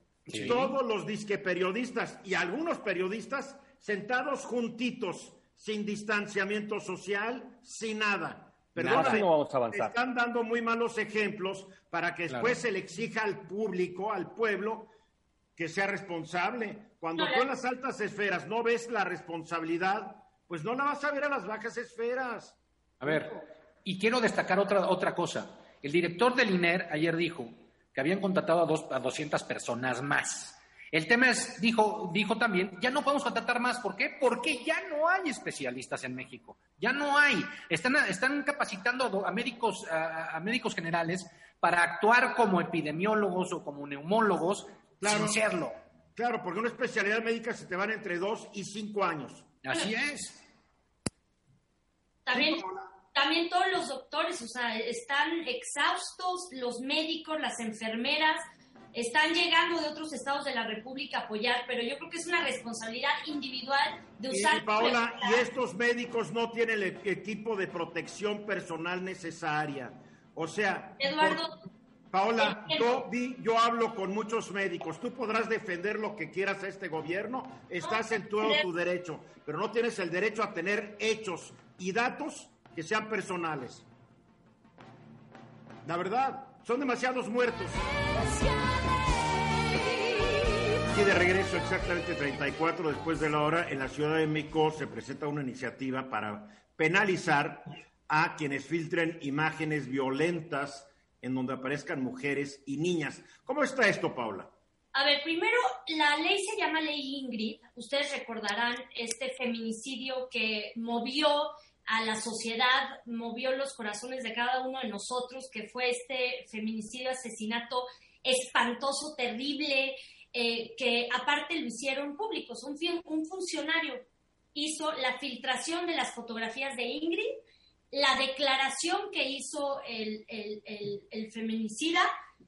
Todos los disque periodistas y algunos periodistas sentados juntitos, sin distanciamiento social, sin nada.
Perdóname, no vamos a avanzar.
Están dando muy malos ejemplos para que después se le exija al público, al pueblo, que sea responsable. Cuando tú en las altas esferas no ves la responsabilidad, pues no la vas a ver a las bajas esferas.
A ver, Y quiero destacar otra, otra cosa. El director del INER ayer dijo que habían contratado a, dos, a 200 personas más. El tema es, dijo, dijo también, ya no podemos contratar más. ¿Por qué? Porque ya no hay especialistas en México. Ya no hay. Están, están capacitando a médicos, a, médicos generales para actuar como epidemiólogos o como neumólogos sin serlo.
Claro, porque una especialidad médica se te van entre dos y cinco años.
Así es.
También, también todos los doctores, o sea, están exhaustos, los médicos, las enfermeras, están llegando de otros estados de la República a apoyar, pero yo creo que es una responsabilidad individual de usar.
Y Paola, y estos médicos no tienen el equipo de protección personal necesaria. O sea,
Eduardo.
Paola, yo, yo hablo con muchos médicos. Tú podrás defender lo que quieras a este gobierno, estás en todo tu derecho, pero no tienes el derecho a tener hechos y datos que sean personales. La verdad, son demasiados muertos. Y de regreso exactamente 34 después de la hora, en la Ciudad de México se presenta una iniciativa para penalizar a quienes filtren imágenes violentas en donde aparezcan mujeres y niñas. ¿Cómo está esto, Paula?
A ver, primero, la ley se llama Ley Ingrid. Ustedes recordarán este feminicidio que movió a la sociedad, movió los corazones de cada uno de nosotros, que fue este feminicidio, asesinato espantoso, terrible, eh, que aparte lo hicieron públicos. Un, un funcionario hizo la filtración de las fotografías de Ingrid, la declaración que hizo el, el, feminicida,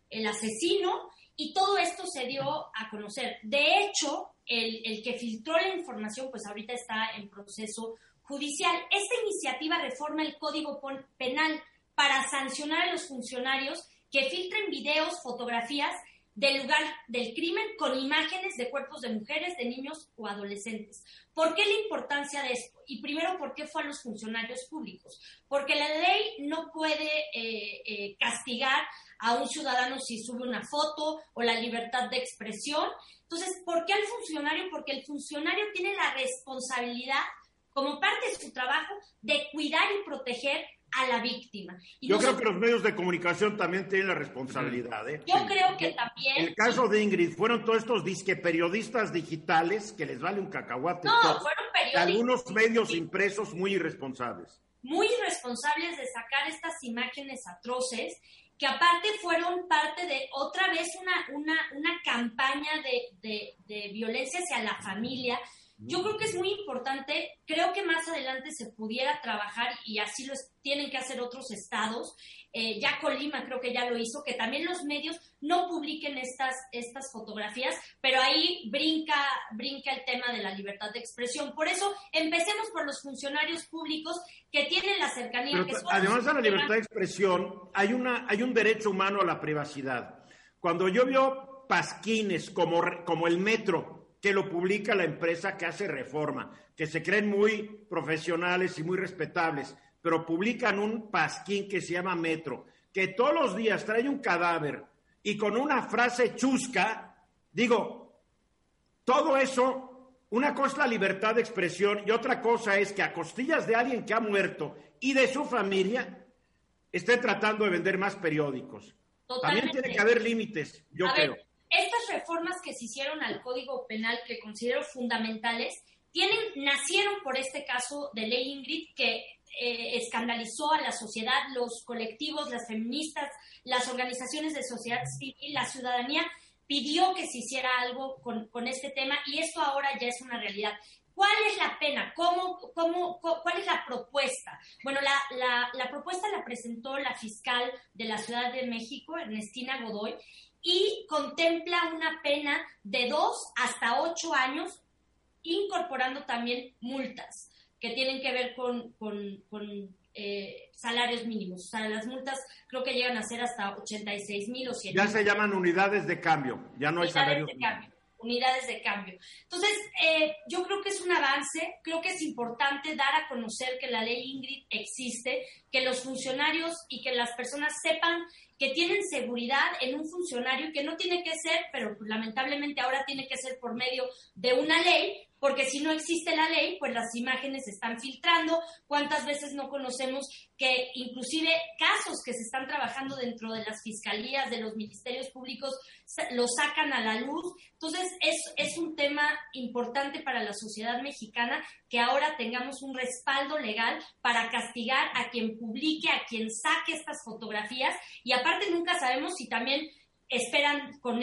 el asesino, y todo esto se dio a conocer. De hecho, el, el que filtró la información, pues ahorita está en proceso judicial. Esta iniciativa reforma el Código Penal para sancionar a los funcionarios que filtren videos, fotografías del lugar del crimen con imágenes de cuerpos de mujeres, de niños o adolescentes. ¿Por qué la importancia de esto? Y primero, ¿por qué fue a los funcionarios públicos? Porque la ley no puede eh, eh, castigar a un ciudadano si sube una foto o la libertad de expresión. Entonces, ¿por qué al funcionario? Porque el funcionario tiene la responsabilidad, como parte de su trabajo, de cuidar y proteger a la víctima.
Yo creo que los medios de comunicación también tienen la responsabilidad. ¿eh?
Yo creo que también.
El caso de Ingrid fueron todos estos disque periodistas digitales que les vale un cacahuate.
No, fueron periodistas.
Algunos medios impresos muy irresponsables.
Muy irresponsables de sacar estas imágenes atroces que aparte fueron parte de otra vez una, una, una campaña de, de, de violencia hacia la familia, yo creo que es muy importante, creo que más adelante se pudiera trabajar y así lo tienen que hacer otros estados. Eh, ya Colima creo que ya lo hizo, que también los medios no publiquen estas, estas fotografías, pero ahí brinca, brinca el tema de la libertad de expresión. Por eso empecemos por los funcionarios públicos que tienen la cercanía.
además de la libertad de expresión, hay, una, hay un derecho humano a la privacidad. Cuando yo veo pasquines como, como el metro, que lo publica la empresa que hace reforma, que se creen muy profesionales y muy respetables, pero publican un pasquín que se llama Metro, que todos los días trae un cadáver y con una frase chusca, digo, todo eso, una cosa es la libertad de expresión y otra cosa es que a costillas de alguien que ha muerto y de su familia, esté tratando de vender más periódicos. También tiene que haber límites, yo creo.
Estas reformas que se hicieron al Código Penal, que considero fundamentales, tienen, nacieron por este caso de ley Ingrid que eh, escandalizó a la sociedad, los colectivos, las feministas, las organizaciones de sociedad civil, la ciudadanía pidió que se hiciera algo con, con, este tema y esto ahora ya es una realidad. ¿Cuál es la pena? ¿Cómo, cómo, ¿Cuál es la propuesta? Bueno, la, la, la propuesta la presentó la fiscal de la Ciudad de México, Ernestina Godoy, y contempla una pena de dos hasta ocho años, incorporando también multas que tienen que ver con, eh, salarios mínimos. O sea, las multas creo que llegan a ser hasta 86 mil o 100
Ya se llaman unidades de cambio, ya no hay salarios.
De cambio, unidades de cambio. Entonces, eh, yo creo que es un avance, creo que es importante dar a conocer que la ley Ingrid existe, que los funcionarios y que las personas sepan que tienen seguridad en un funcionario que no tiene que ser, pero lamentablemente ahora tiene que ser por medio de una ley, porque si no existe la ley, pues las imágenes se están filtrando. ¿Cuántas veces no conocemos que inclusive casos que se están trabajando dentro de las fiscalías, de los ministerios públicos, los sacan a la luz? Entonces, es, es un tema importante para la sociedad mexicana que ahora tengamos un respaldo legal para castigar a quien publique, a quien saque estas fotografías y aparte nunca sabemos si también esperan, con,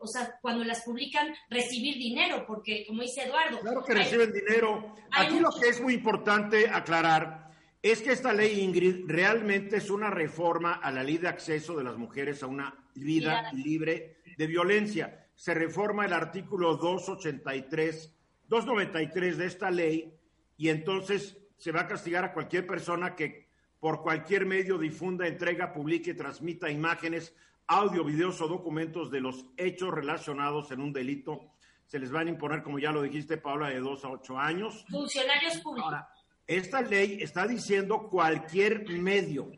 o sea, cuando las publican, recibir dinero, porque como dice Eduardo...
Claro que reciben dinero. Aquí lo que es muy importante aclarar es que esta ley, Ingrid, realmente es una reforma a la ley de acceso de las mujeres a una vida libre de violencia. Se reforma el artículo 283, 293 de esta ley y entonces se va a castigar a cualquier persona que por cualquier medio difunda, entrega, publique, transmita imágenes audio, videos o documentos de los hechos relacionados en un delito. Se les van a imponer, como ya lo dijiste, Paula, de dos a ocho años.
Funcionarios públicos. Ahora,
esta ley está diciendo cualquier medio.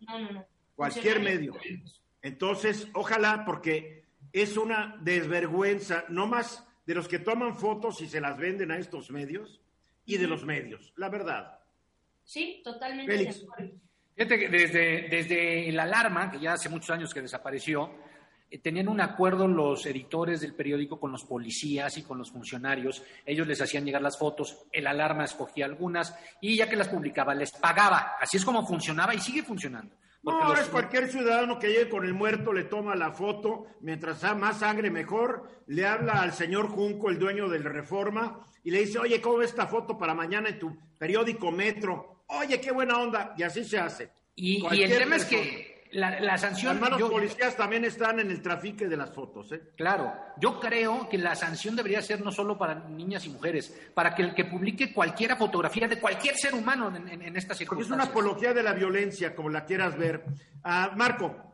No, no, no.
Cualquier medio. Entonces, ojalá, porque es una desvergüenza, no más de los que toman fotos y se las venden a estos medios y de los medios, la verdad.
Sí, totalmente.
Fíjate que desde, desde la alarma, que ya hace muchos años que desapareció, eh, tenían un acuerdo los editores del periódico con los policías y con los funcionarios. Ellos les hacían llegar las fotos, el alarma escogía algunas y ya que las publicaba les pagaba. Así es como funcionaba y sigue funcionando.
No, ahora es cualquier ciudadano que llegue con el muerto, le toma la foto, mientras sea más sangre mejor, le habla al señor Junco, el dueño del Reforma, y le dice, oye, ¿cómo ves esta foto para mañana en tu periódico Metro? Oye, qué buena onda, y así se hace.
Y, el tema es que la, sanción...
Los yo, policías también están en el trafique de las fotos, ¿eh?
Claro, yo creo que la sanción debería ser no solo para niñas y mujeres, para que el que publique cualquier fotografía de cualquier ser humano en, en, estas circunstancias.
Es una apología de la violencia, como la quieras ver. Ah, Marco.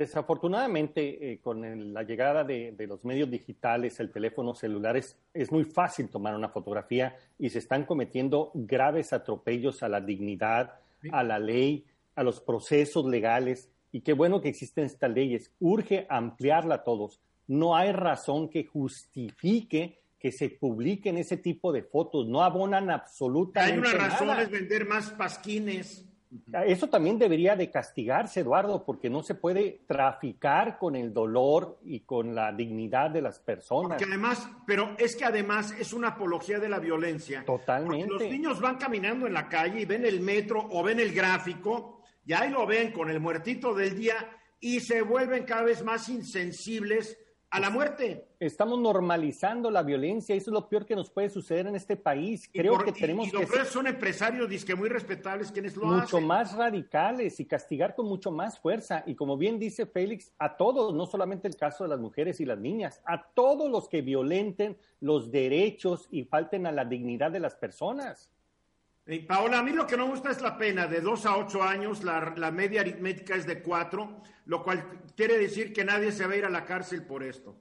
Desafortunadamente, eh, con la llegada de, los medios digitales, el teléfono celular, es, muy fácil tomar una fotografía y se están cometiendo graves atropellos a la dignidad, a la ley, a los procesos legales. Y qué bueno que existen estas leyes. Urge ampliarla a todos. No hay razón que justifique que se publiquen ese tipo de fotos. No abonan absolutamente
nada. Hay una razón
es
vender más pasquines.
Eso también debería de castigarse, Eduardo, porque no se puede traficar con el dolor y con la dignidad de las personas.
Porque además, pero es que además es una apología de la violencia.
Totalmente.
los niños van caminando en la calle y ven el metro o ven el gráfico, y ahí lo ven con el muertito del día y se vuelven cada vez más insensibles a la muerte.
Estamos normalizando la violencia, eso es lo peor que nos puede suceder en este país. Creo que tenemos y,
que son empresarios muy respetables quienes lo
mucho hacen. Mucho más radicales y castigar con mucho más fuerza. Y como bien dice Félix, a todos, no solamente el caso de las mujeres y las niñas, a todos los que violenten los derechos y falten a la dignidad de las personas.
Paola, a mí lo que no me gusta es la pena de dos a ocho años, la, la, media aritmética es de cuatro, lo cual quiere decir que nadie se va a ir a la cárcel por esto.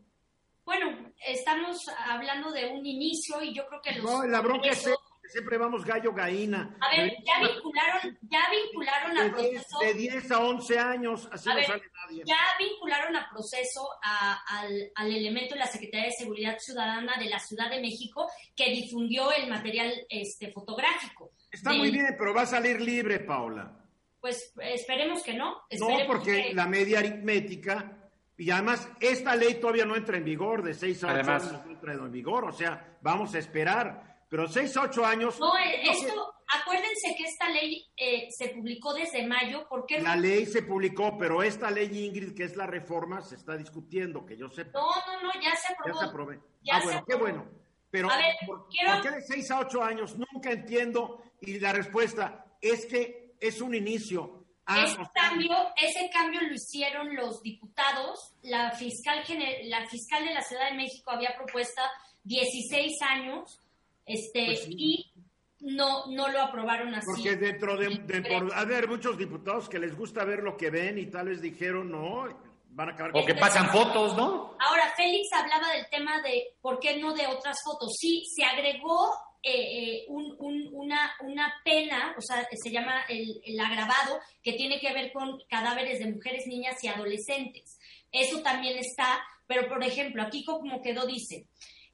Bueno, estamos hablando de un inicio y yo creo que los...
No, la bronca es que siempre vamos gallo gaína.
A ver, ya vincularon, ya vincularon a proceso...
De 10 a 11 años, así no sale nadie.
Ya vincularon a proceso al, al elemento de la Secretaría de Seguridad Ciudadana de la Ciudad de México que difundió el material este, fotográfico.
Está muy bien, pero va a salir libre, Paula.
Pues esperemos que no.
no, porque la media aritmética, y además esta ley todavía no entra en vigor, de 6 a 8 años no entra en vigor, o sea, vamos a esperar. Pero 6 a 8 años...
No, eh, esto, acuérdense que esta ley eh, se publicó desde mayo, porque...
La ley se publicó, pero esta ley, Ingrid, que es la reforma, se está discutiendo, que yo sepa.
No, no, no, ya se aprobó.
Ya se aprobó. ah, bueno, qué bueno. Pero, ¿por, qué de 6 a 8 años? Nunca entiendo. Y la respuesta es que es un inicio.
ese, cambio, ese cambio lo hicieron los diputados. La fiscal, la fiscal de la Ciudad de México había propuesto 16 años este, pues y no, no lo aprobaron así.
Porque dentro de, de por haber muchos diputados que les gusta ver lo que ven y tal vez dijeron, no,
o que pasan fotos, ¿no?
Ahora, Félix hablaba del tema de por qué no de otras fotos. Sí, se agregó eh, eh, una, una pena, o sea, se llama el, el, agravado, que tiene que ver con cadáveres de mujeres, niñas y adolescentes. Eso también está, pero por ejemplo, aquí como quedó dice,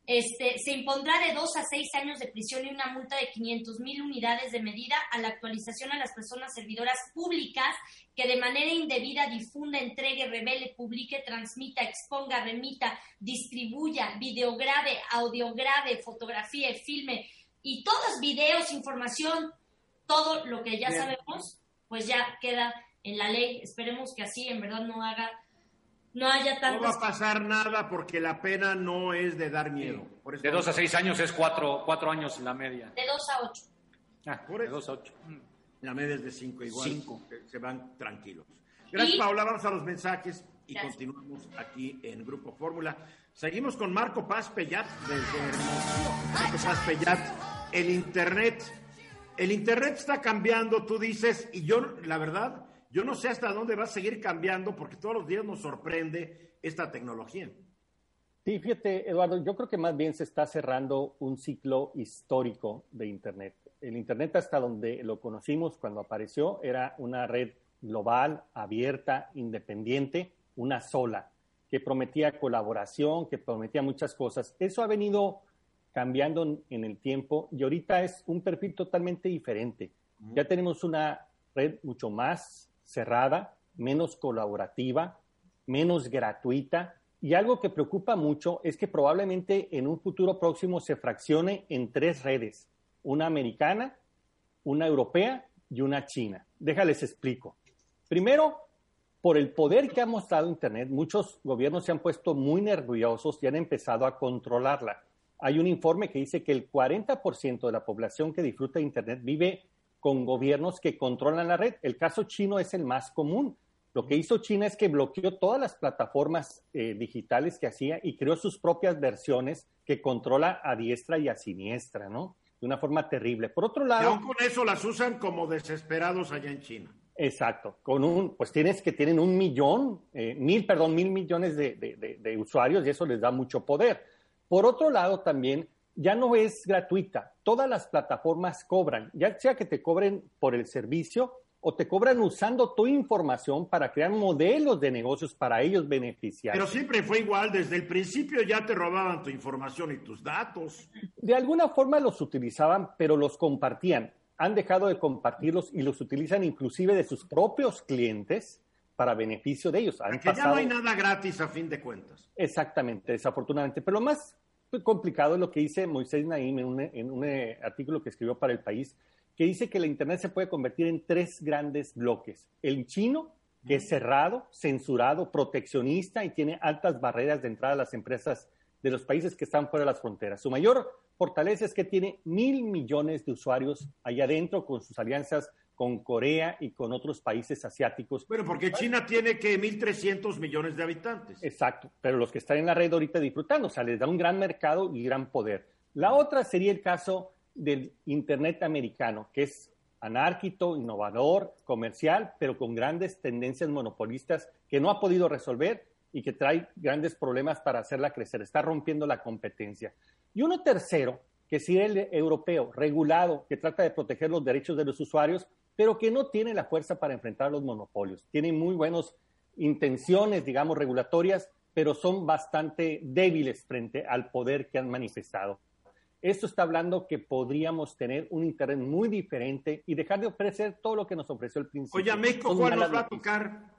Este, se impondrá de dos a seis años de prisión y una multa de 500 mil unidades de medida a la actualización a las personas servidoras públicas que de manera indebida difunda, entregue, revele, publique, transmita, exponga, remita, distribuya, videograve, audiograve, fotografía, filme y todos videos, información, todo lo que ya sabemos, pues ya queda en la ley. Esperemos que así en verdad no haga no haya tantas...
No va a pasar nada porque la pena no es de dar miedo.
de dos a seis años es cuatro, cuatro años la media.
De dos a ocho.
Ah, de dos a ocho. La media es de cinco igual. Cinco. Se van tranquilos. Gracias, Paula. Vamos a los mensajes y continuamos aquí en Grupo Fórmula. Seguimos con Marco Paz Pellat desde Hermosillo. Marco Paz Pellat, el Internet. El Internet está cambiando, tú dices, y yo, la verdad, yo no sé hasta dónde va a seguir cambiando porque todos los días nos sorprende esta tecnología.
Sí, fíjate, Eduardo, yo creo que más bien se está cerrando un ciclo histórico de Internet. El Internet hasta donde lo conocimos cuando apareció era una red global, abierta, independiente, una sola, que prometía colaboración, que prometía muchas cosas. Eso ha venido cambiando en el tiempo y ahorita es un perfil totalmente diferente. Ya tenemos una red mucho más cerrada, menos colaborativa, menos gratuita. Y algo que preocupa mucho es que probablemente en un futuro próximo se fraccione en tres redes, una americana, una europea y una china. Déjales explico. Primero, por el poder que ha mostrado Internet, muchos gobiernos se han puesto muy nerviosos y han empezado a controlarla. Hay un informe que dice que el 40% de la población que disfruta de Internet vive con gobiernos que controlan la red. El caso chino es el más común. Lo que hizo China es que bloqueó todas las plataformas eh, digitales que hacía y creó sus propias versiones que controla a diestra y a siniestra, ¿no? De una forma terrible. Por otro lado...
Y aún con eso las usan como desesperados allá en China.
Exacto. Con un, pues tienes que tienen un millón, eh, mil, perdón, mil millones de, de usuarios y eso les da mucho poder. Por otro lado, también ya no es gratuita. Todas las plataformas cobran, ya sea que te cobren por el servicio o te cobran usando tu información para crear modelos de negocios para ellos beneficiar.
Pero siempre fue igual, desde el principio ya te robaban tu información y tus datos.
De alguna forma los utilizaban, pero los compartían. Han dejado de compartirlos y los utilizan inclusive de sus propios clientes para beneficio de ellos.
Han ya no hay nada gratis a fin de cuentas.
Exactamente, desafortunadamente. Pero lo más complicado lo que dice Moisés Naim en un, en un eh, artículo que escribió para El País, que dice que la Internet se puede convertir en tres grandes bloques. El chino, que es cerrado, censurado, proteccionista y tiene altas barreras de entrada a las empresas de los países que están fuera de las fronteras. Su mayor fortaleza es que tiene mil millones de usuarios allá adentro con sus alianzas con Corea y con otros países asiáticos.
Bueno, porque China tiene que 1.300 millones de habitantes.
Exacto, pero los que están en la red ahorita disfrutando, o sea, les da un gran mercado y gran poder. La otra sería el caso del Internet americano, que es anárquico, innovador, comercial, pero con grandes tendencias monopolistas que no ha podido resolver y que trae grandes problemas para hacerla crecer. Está rompiendo la competencia. Y uno tercero, que sería el europeo, regulado, que trata de proteger los derechos de los usuarios, pero que no tiene la fuerza para enfrentar los monopolios. Tiene muy buenas intenciones, digamos, regulatorias, pero son bastante débiles frente al poder que han manifestado. Esto está hablando que podríamos tener un Internet muy diferente y dejar de ofrecer todo lo que nos ofreció el principio.
Oye, México, ¿cuál nos va a tocar?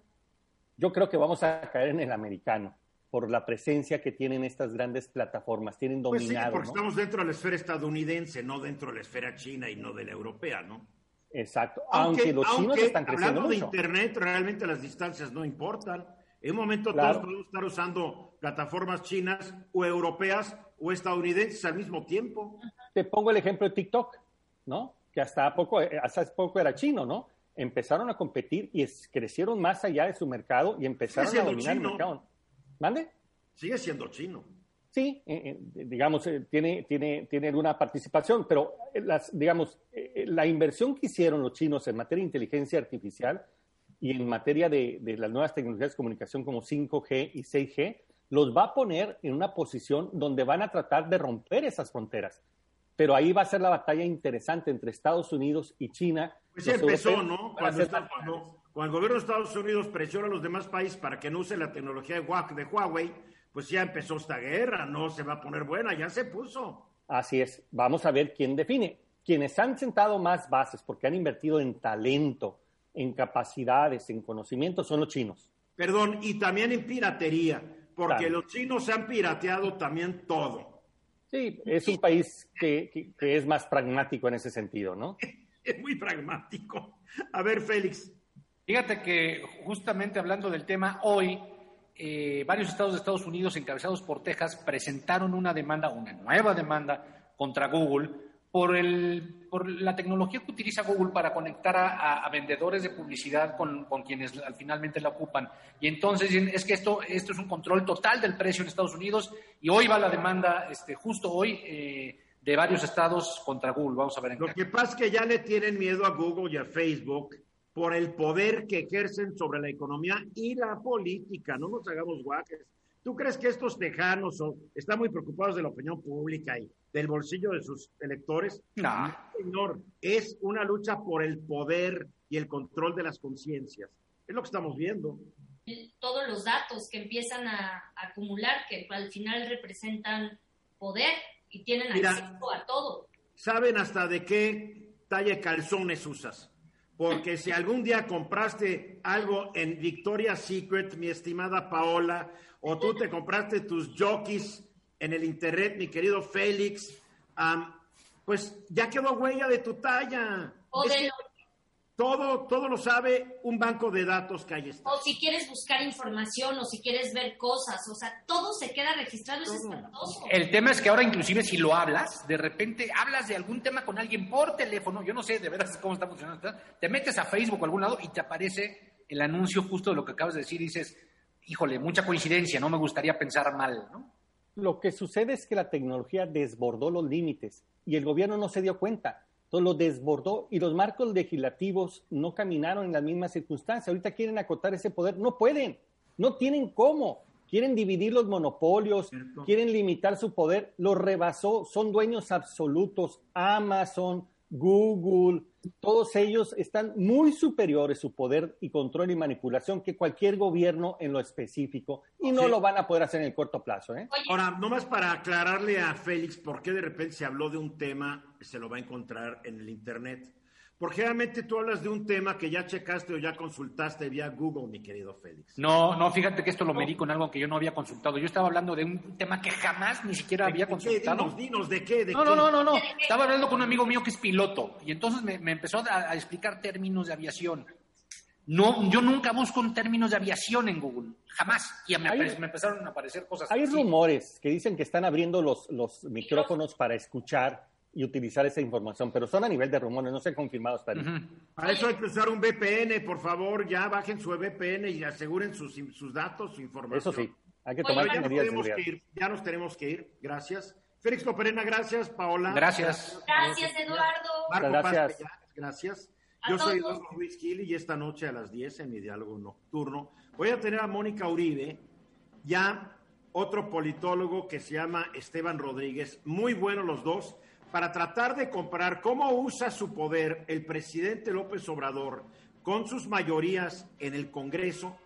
Yo creo que vamos a caer en el americano por la presencia que tienen estas grandes plataformas, tienen dominado. Pues sí,
porque estamos dentro de la esfera estadounidense, no dentro de la esfera china y no de la europea, ¿no?
Exacto. Aunque, los chinos están creciendo
hablando de Internet, realmente las distancias no importan. En un momento todos podemos estar usando plataformas chinas o europeas o estadounidenses al mismo tiempo.
Te pongo el ejemplo de TikTok, ¿no? Que hasta poco, hasta poco era chino, ¿no? Empezaron a competir y crecieron más allá de su mercado y empezaron a dominar el mercado. ¿Mande?
Sigue siendo chino.
Sí, eh, eh, digamos, eh, tiene, tiene, tiene alguna participación, pero las, digamos, la inversión que hicieron los chinos en materia de inteligencia artificial y en materia de, de, las nuevas tecnologías de comunicación como 5G y 6G, los va a poner en una posición donde van a tratar de romper esas fronteras. Pero ahí va a ser la batalla interesante entre Estados Unidos y China.
Pues empezó, ¿no? Cuando, cuando, el gobierno de Estados Unidos presiona a los demás países para que no usen la tecnología de Huawei, pues ya empezó esta guerra, no se va a poner buena, ya se puso.
Así es, vamos a ver quién define. Quienes han sentado más bases porque han invertido en talento, en capacidades, en conocimiento, son los chinos.
Perdón, y también en piratería, porque los chinos se han pirateado también todo.
Sí, es un país que, que es más pragmático en ese sentido, ¿no? (laughs)
es muy pragmático. A ver, Félix.
Fíjate que justamente hablando del tema, hoy eh, varios estados de Estados Unidos, encabezados por Texas, presentaron una demanda, una nueva demanda contra Google por, el, por la tecnología que utiliza Google para conectar a, vendedores de publicidad con, quienes finalmente la ocupan. Y entonces es que esto, esto es un control total del precio en Estados Unidos y hoy va la demanda, este, justo hoy, eh, de varios estados contra Google. Vamos a ver en
Lo que pasa es que ya le tienen miedo a Google y a Facebook por el poder que ejercen sobre la economía y la política. No nos hagamos guaques. ¿Tú crees que estos tejanos están muy preocupados de la opinión pública y del bolsillo de sus electores?
No.
señor. Es una lucha por el poder y el control de las conciencias. Es lo que estamos viendo.
Todos los datos que empiezan a acumular, que al final representan poder y tienen acceso a todo.
Saben hasta de qué talla calzones usas porque si algún día compraste algo en Victoria's Secret, mi estimada Paola, o tú te compraste tus jockeys en el internet, mi querido Félix, pues ya quedó huella de tu talla.
O de
todo, todo lo sabe un banco de datos que hay.
O si quieres buscar información o si quieres ver cosas, o sea, todo se queda registrado, es espantoso.
El tema es que ahora inclusive si lo hablas, de repente hablas de algún tema con alguien por teléfono, yo no sé de verdad cómo está funcionando, te metes a Facebook o algún lado y te aparece el anuncio justo de lo que acabas de decir y dices, híjole, mucha coincidencia, no me gustaría pensar mal, ¿no?
Lo que sucede es que la tecnología desbordó los límites y el gobierno no se dio cuenta todo lo desbordó y los marcos legislativos no caminaron en las mismas circunstancias. Ahorita quieren acotar ese poder, no pueden, no tienen cómo. Quieren dividir los monopolios, quieren limitar su poder, lo rebasó, son dueños absolutos. Amazon, Google, todos ellos están muy superiores su poder y control y manipulación que cualquier gobierno en lo específico y no lo van a poder hacer en el corto plazo. ¿eh?
Ahora, nomás para aclararle a Félix por qué de repente se habló de un tema, se lo va a encontrar en el Internet. Porque realmente tú hablas de un tema que ya checaste o ya consultaste vía Google, mi querido Félix.
No, no, fíjate que esto lo medí con algo que yo no había consultado. Yo estaba hablando de un tema que jamás ni siquiera había consultado.
Dinos, dinos, ¿de qué?
no, no, no, no, no. Estaba hablando con un amigo mío que es piloto y entonces me, empezó a, explicar términos de aviación. No, yo nunca busco en términos de aviación en Google, jamás. Y me, empezaron a aparecer cosas.
Hay rumores que dicen que están abriendo los, los micrófonos para escuchar y utilizar esa información, pero son a nivel de rumores, no se han confirmado hasta ahí.
Para eso hay que usar un VPN, por favor, ya bajen su VPN y aseguren sus, sus datos, su información.
Eso sí, hay que tomar
ya medidas nos que ir, Ya nos tenemos que ir, gracias. Félix Coperena, gracias. Paola.
Gracias.
Gracias, Eduardo.
Marco gracias. gracias. Yo soy Eduardo Luis Gil y esta noche a las 10 en mi diálogo nocturno voy a tener a Mónica Uribe, ya otro politólogo que se llama Esteban Rodríguez, muy buenos los dos para tratar de comparar cómo usa su poder el presidente López Obrador con sus mayorías en el Congreso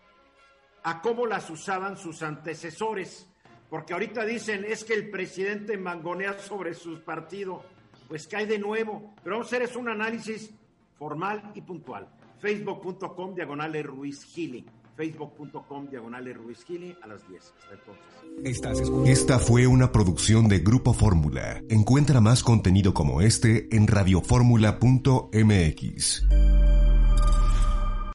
a cómo las usaban sus antecesores. Porque ahorita dicen, es que el presidente mangonea sobre su partido. Pues cae de nuevo. Pero vamos a hacer un análisis formal y puntual. Facebook.com diagonal Ruiz Gili facebook.com diagonal Ruiz Gili a las 10. Hasta
entonces. Esta fue una producción de Grupo Fórmula. Encuentra más contenido como este en radioformula.mx.